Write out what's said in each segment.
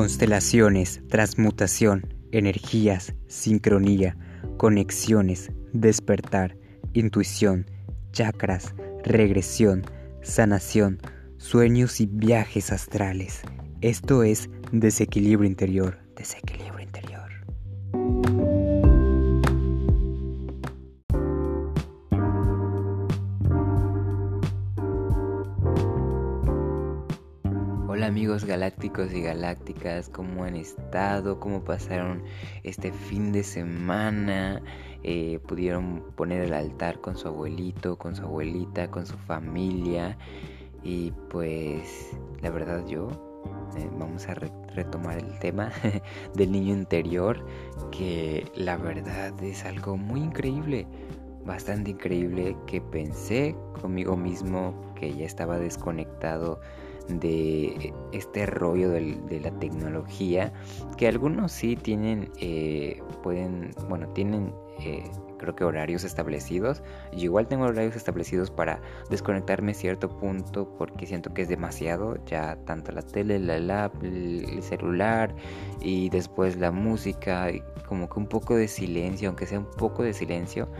Constelaciones, transmutación, energías, sincronía, conexiones, despertar, intuición, chakras, regresión, sanación, sueños y viajes astrales. Esto es desequilibrio interior, desequilibrio Hola amigos galácticos y galácticas, ¿cómo han estado? ¿Cómo pasaron este fin de semana? Eh, ¿Pudieron poner el altar con su abuelito, con su abuelita, con su familia? Y pues la verdad yo, eh, vamos a retomar el tema del niño interior, que la verdad es algo muy increíble bastante increíble que pensé conmigo mismo que ya estaba desconectado de este rollo de la tecnología que algunos sí tienen eh, pueden bueno tienen eh, creo que horarios establecidos. Yo igual tengo horarios establecidos para desconectarme cierto punto porque siento que es demasiado ya tanto la tele la lap el celular y después la música como que un poco de silencio aunque sea un poco de silencio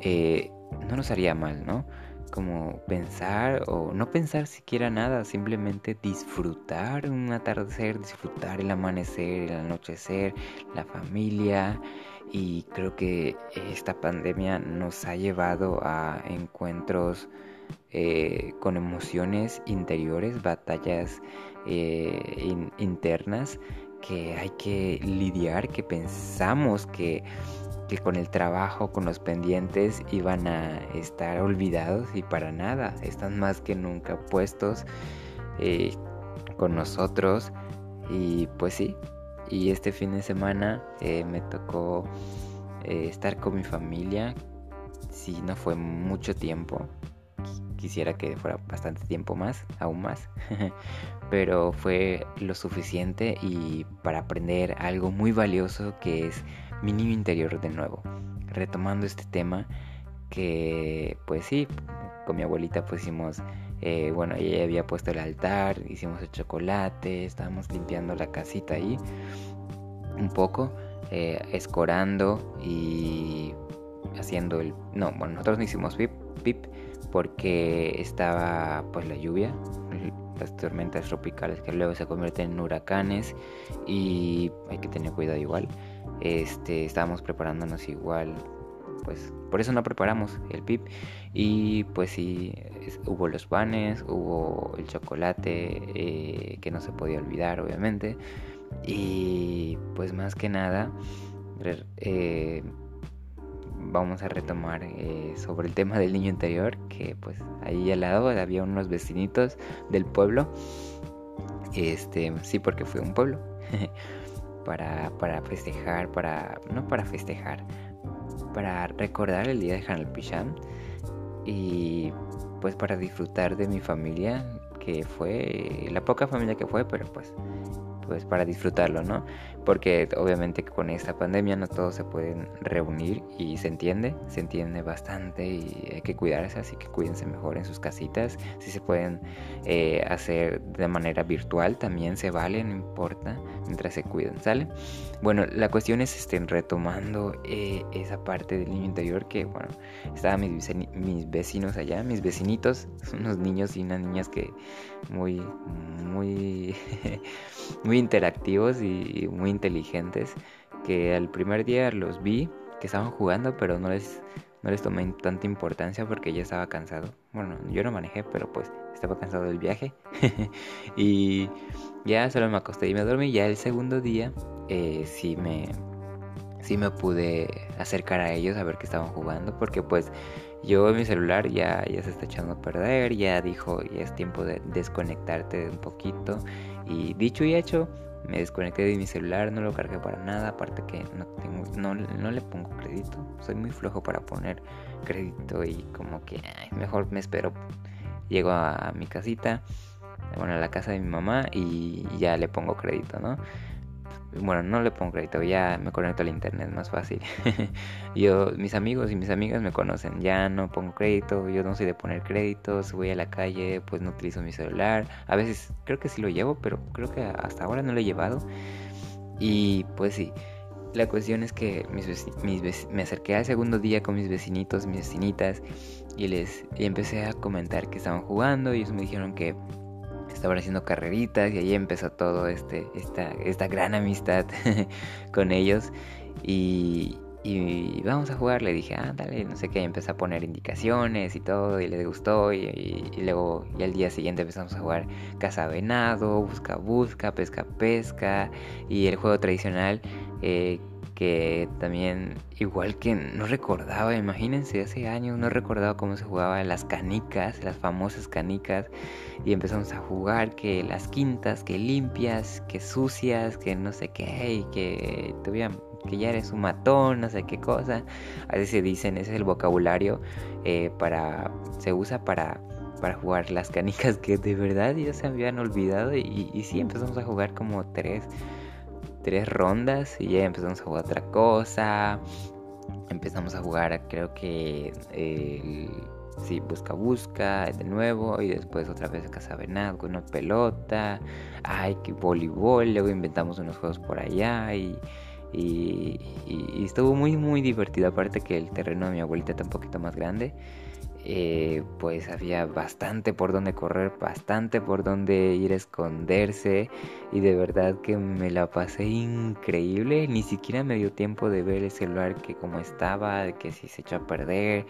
eh, no nos haría mal no como pensar o no pensar siquiera nada, simplemente disfrutar un atardecer, disfrutar el amanecer, el anochecer, la familia. Y creo que esta pandemia nos ha llevado a encuentros eh, con emociones interiores, batallas eh, internas que hay que lidiar, que pensamos que que con el trabajo, con los pendientes iban a estar olvidados y para nada, están más que nunca puestos eh, con nosotros. Y pues sí, y este fin de semana eh, me tocó eh, estar con mi familia, si no fue mucho tiempo, quisiera que fuera bastante tiempo más, aún más, pero fue lo suficiente y para aprender algo muy valioso que es mi niño interior de nuevo. Retomando este tema que pues sí, con mi abuelita pusimos, eh, bueno, ella había puesto el altar, hicimos el chocolate, estábamos limpiando la casita ahí un poco, eh, escorando y haciendo el... No, bueno, nosotros no hicimos pip, pip porque estaba pues la lluvia, las tormentas tropicales que luego se convierten en huracanes y hay que tener cuidado igual. Este, estábamos preparándonos igual, pues por eso no preparamos el pip y pues sí, hubo los panes, hubo el chocolate eh, que no se podía olvidar obviamente y pues más que nada eh, vamos a retomar eh, sobre el tema del niño interior, que pues ahí al lado había unos vecinitos del pueblo. Este, sí, porque fue un pueblo. para, para festejar, para. no para festejar, para recordar el día de Hanal Picham. Y pues para disfrutar de mi familia, que fue la poca familia que fue, pero pues pues para disfrutarlo, ¿no? Porque obviamente con esta pandemia no todos se pueden reunir y se entiende, se entiende bastante y hay que cuidarse, así que cuídense mejor en sus casitas. Si se pueden eh, hacer de manera virtual también se vale, no importa, mientras se cuiden, ¿sale? Bueno, la cuestión es estén retomando eh, esa parte del niño interior que, bueno, estaban mis, mis vecinos allá, mis vecinitos, unos niños y unas niñas que muy, muy, muy interactivos y muy inteligentes que al primer día los vi que estaban jugando pero no les no les tomé tanta importancia porque ya estaba cansado. Bueno yo no manejé pero pues estaba cansado del viaje. Y ya solo me acosté y me dormí. Ya el segundo día eh, sí me sí me pude acercar a ellos a ver que estaban jugando porque pues yo mi celular ya, ya se está echando a perder, ya dijo, ya es tiempo de desconectarte un poquito. Y dicho y hecho, me desconecté de mi celular, no lo cargué para nada, aparte que no, tengo, no, le pongo crédito, soy muy flojo para poner crédito y como que mejor me espero, llego a, mi casita, bueno, a la casa de mi mamá y ya le pongo crédito, ¿no? Bueno, no le pongo crédito, ya me conecto al internet, más fácil. yo, mis amigos y mis amigas me conocen, ya no pongo crédito, yo no soy de poner créditos, voy a la calle, pues no utilizo mi celular. A veces creo que sí lo llevo, pero creo que hasta ahora no lo he llevado. Y pues sí, la cuestión es que mis, me acerqué al segundo día con mis vecinitos, mis vecinitas, y les y empecé a comentar que estaban jugando, y ellos me dijeron que estaban haciendo carreritas y ahí empezó todo este esta esta gran amistad con ellos. Y, y vamos a jugar le dije ah dale no sé qué y empecé a poner indicaciones y todo y les gustó y, luego y al día siguiente empezamos a jugar caza venado busca busca pesca pesca y el juego tradicional eh, que también, igual que no recordaba, imagínense, hace años no recordaba cómo se jugaba las canicas, las famosas canicas, y empezamos a jugar que las quintas, que limpias, que sucias, que no sé qué, que que ya eres un matón, no sé qué cosa. Así se dicen, ese es el vocabulario eh, para, se usa para para jugar las canicas que de verdad ya se habían olvidado y, y sí empezamos a jugar como tres tres rondas y ya empezamos a jugar otra cosa. Empezamos a jugar, creo que sí, busca busca de nuevo y después otra vez casa venado con una pelota. Ay, que voleibol. Luego inventamos unos juegos por allá y, y, y estuvo muy, muy divertido. Aparte que el terreno de mi abuelita está un poquito más grande. Eh, pues había bastante por donde correr, bastante por donde ir a esconderse y de verdad que me la pasé increíble, ni siquiera me dio tiempo de ver el celular que como estaba, que si se echó a perder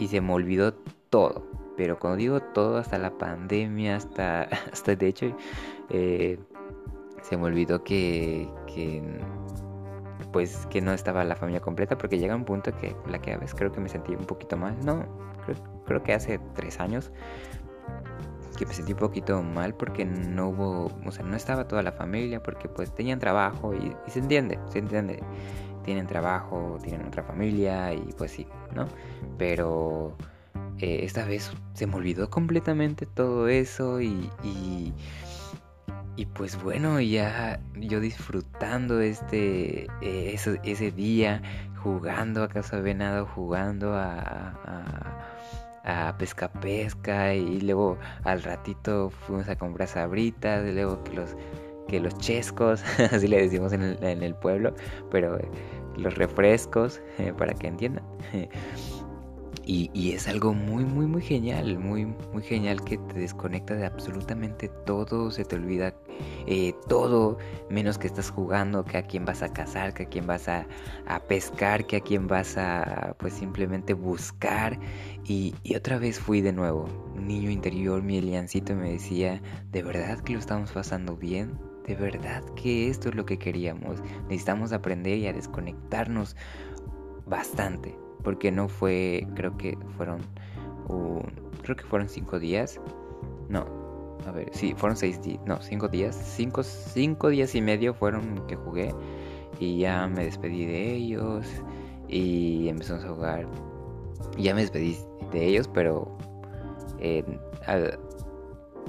y se me olvidó todo, pero cuando digo todo, hasta la pandemia, hasta, hasta de hecho, eh, se me olvidó que pues que no estaba la familia completa porque llega un punto que la que a veces creo que me sentí un poquito mal, no, creo, que hace tres años que me sentí un poquito mal porque no hubo, o sea, no estaba toda la familia porque pues tenían trabajo y, se entiende, se entiende, tienen trabajo, tienen otra familia y pues sí, ¿no? Pero eh, esta vez se me olvidó completamente todo eso y, y, y pues bueno, ya yo disfrutando este, eh, ese, día, jugando a Casa Venado, jugando a a pesca pesca y luego al ratito fuimos a comprar sabritas, luego que los que los chescos, así le decimos en el, en el pueblo, pero eh, los refrescos, eh, para que entiendan. Y, es algo muy, muy, muy genial, muy, muy genial que te desconecta de absolutamente todo, se te olvida eh, todo, menos que estás jugando, que a quién vas a cazar, que a quién vas a, pescar, que a quién vas a, pues simplemente buscar. Y, otra vez fui de nuevo, un niño interior, mi Eliancito me decía, ¿de verdad que lo estamos pasando bien? ¿De verdad que esto es lo que queríamos? Necesitamos aprender y a desconectarnos bastante porque no fue, creo que fueron, creo que fueron cinco días, no, a ver, sí, fueron seis días, no, cinco días, cinco, cinco días y medio fueron que jugué y ya me despedí de ellos y empezamos a jugar, ya me despedí de ellos, pero eh,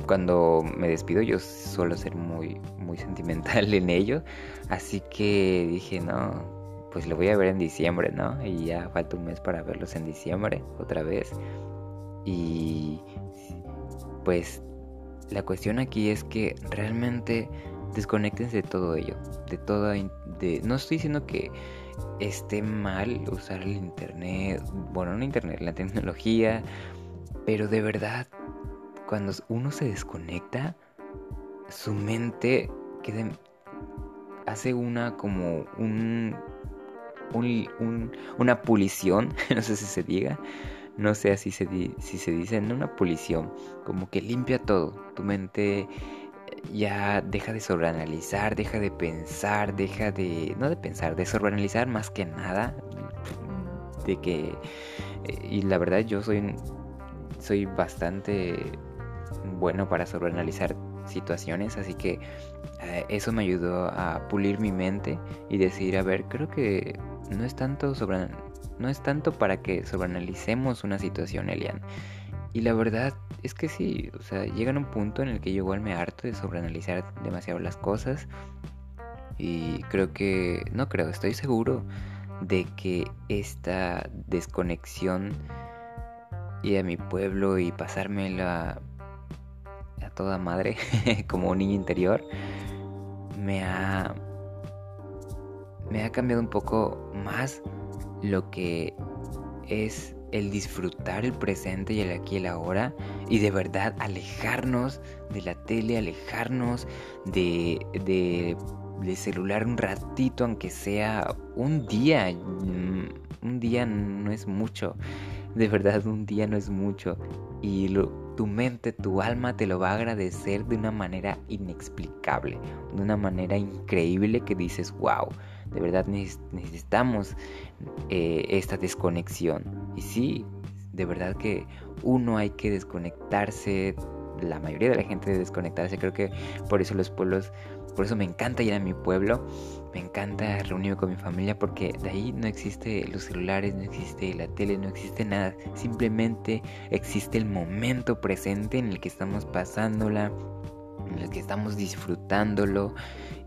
cuando me despido yo suelo ser muy, muy sentimental en ello, así que dije, no, pues lo voy a ver en diciembre, ¿no? Y ya falta un mes para verlos en diciembre otra vez. Y pues la cuestión aquí es que realmente desconectense de todo ello, de todo, de, no estoy diciendo que esté mal usar el internet, bueno, no internet, la tecnología, pero de verdad, cuando uno se desconecta, su mente queda, hace una como un una pulición, no sé si se diga, no sé si se, si se dice, una pulición, como que limpia todo, tu mente ya deja de sobreanalizar, deja de pensar, deja de, no de pensar, de sobreanalizar más que nada, de que, y la verdad yo soy, soy bastante bueno para sobreanalizar situaciones, así que eh, eso me ayudó a pulir mi mente y decir, a ver, creo que no es tanto sobre no es tanto para que sobreanalicemos una situación, Elian. Y la verdad es que sí, o sea, llega un punto en el que yo igual me harto de sobreanalizar demasiado las cosas. Y creo que, no creo, estoy seguro de que esta desconexión y a mi pueblo y pasármela a toda madre como un niño interior me ha me ha cambiado un poco más lo que es el disfrutar el presente y el aquí y el ahora y de verdad alejarnos de la tele, alejarnos de, de, de celular un ratito, aunque sea un día. Mm, un día no es mucho. De verdad, un día no es mucho. Y tu mente, tu alma te lo va a agradecer de una manera inexplicable, de una manera increíble que dices, wow, de verdad necesitamos eh, esta desconexión. Y sí, de verdad que uno hay que desconectarse, la mayoría de la gente debe desconectarse, creo que por eso los pueblos, por eso me encanta ir a mi pueblo, me encanta reunirme con mi familia porque de ahí no existe los celulares, no existe la tele, no existe nada, simplemente existe el momento presente en el que estamos pasándola, en el que estamos disfrutándolo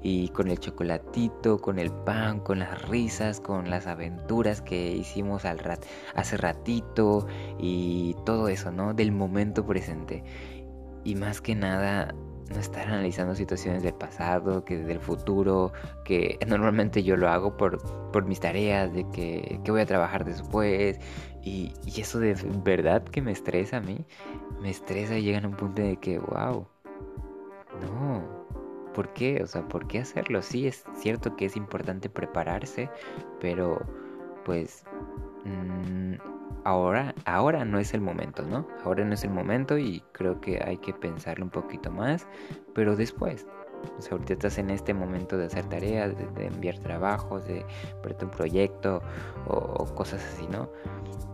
y con el chocolatito, con el pan, con las risas, con las aventuras que hicimos al rat hace ratito y todo eso, ¿no? Del momento presente. Y más que nada no estar analizando situaciones del pasado, que del futuro, que normalmente yo lo hago por, por mis tareas, de que, que voy a trabajar después. Y, y, eso de verdad que me estresa a mí, me estresa y llega a un punto de que, wow, no, ¿por qué? O sea, ¿por qué hacerlo? Sí, es cierto que es importante prepararse, pero pues mm, ahora, ahora no es el momento, ¿no? Ahora no es el momento y creo que hay que pensarlo un poquito más, pero después. O sea, ahorita estás en este momento de hacer tareas, de, enviar trabajos, de ver un proyecto o, cosas así, ¿no?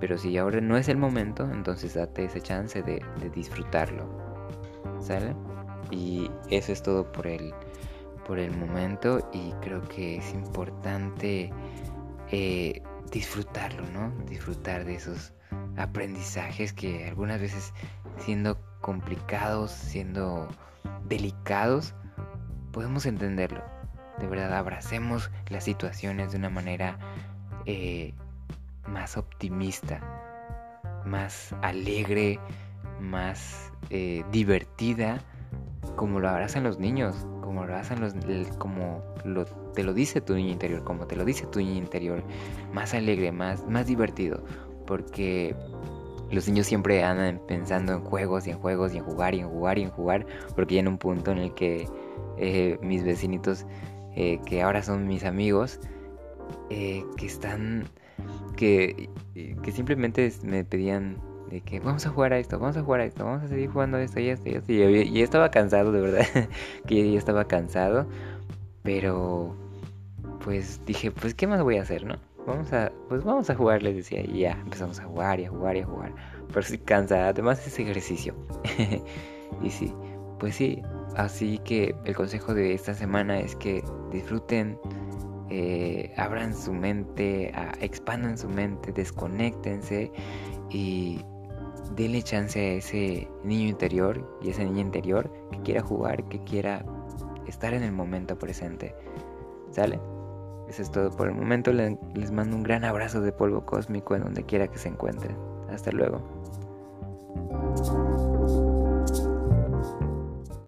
Pero si ahora no es el momento, entonces date esa chance de, de disfrutarlo. ¿Sale? Y eso es todo por el, por el momento y creo que es importante eh, disfrutarlo, ¿no? Disfrutar de esos aprendizajes que algunas veces siendo complicados, siendo delicados, podemos entenderlo. De verdad, abracemos las situaciones de una manera eh, más optimista, más alegre, más eh, divertida como lo abrazan los niños, como lo abrazan los, como te lo dice tu niño interior, como te lo dice tu niño interior, más alegre, más, más divertido, porque los niños siempre andan pensando en juegos y en juegos y en jugar y en jugar y en jugar, porque ya en un punto en el que eh, mis vecinitos, eh, que ahora son mis amigos, eh, que están, que, que simplemente me pedían de que vamos a jugar a esto, vamos a jugar a esto, vamos a seguir jugando a esto y esto y esto. Y estaba cansado, de verdad, que yo estaba cansado, pero pues dije, pues qué más voy a hacer, ¿no? Vamos a, pues vamos a jugar, les decía, y ya empezamos a jugar y a jugar y a jugar. Pero sí cansada, además es ejercicio. y sí, pues sí, así que el consejo de esta semana es que disfruten eh, abran su mente, expandan su mente, desconectense y denle chance a ese niño interior y esa niña interior que quiera jugar, que quiera estar en el momento presente. ¿Sale? Eso es todo por el momento. Les mando un gran abrazo de polvo cósmico en donde quiera que se encuentren. Hasta luego.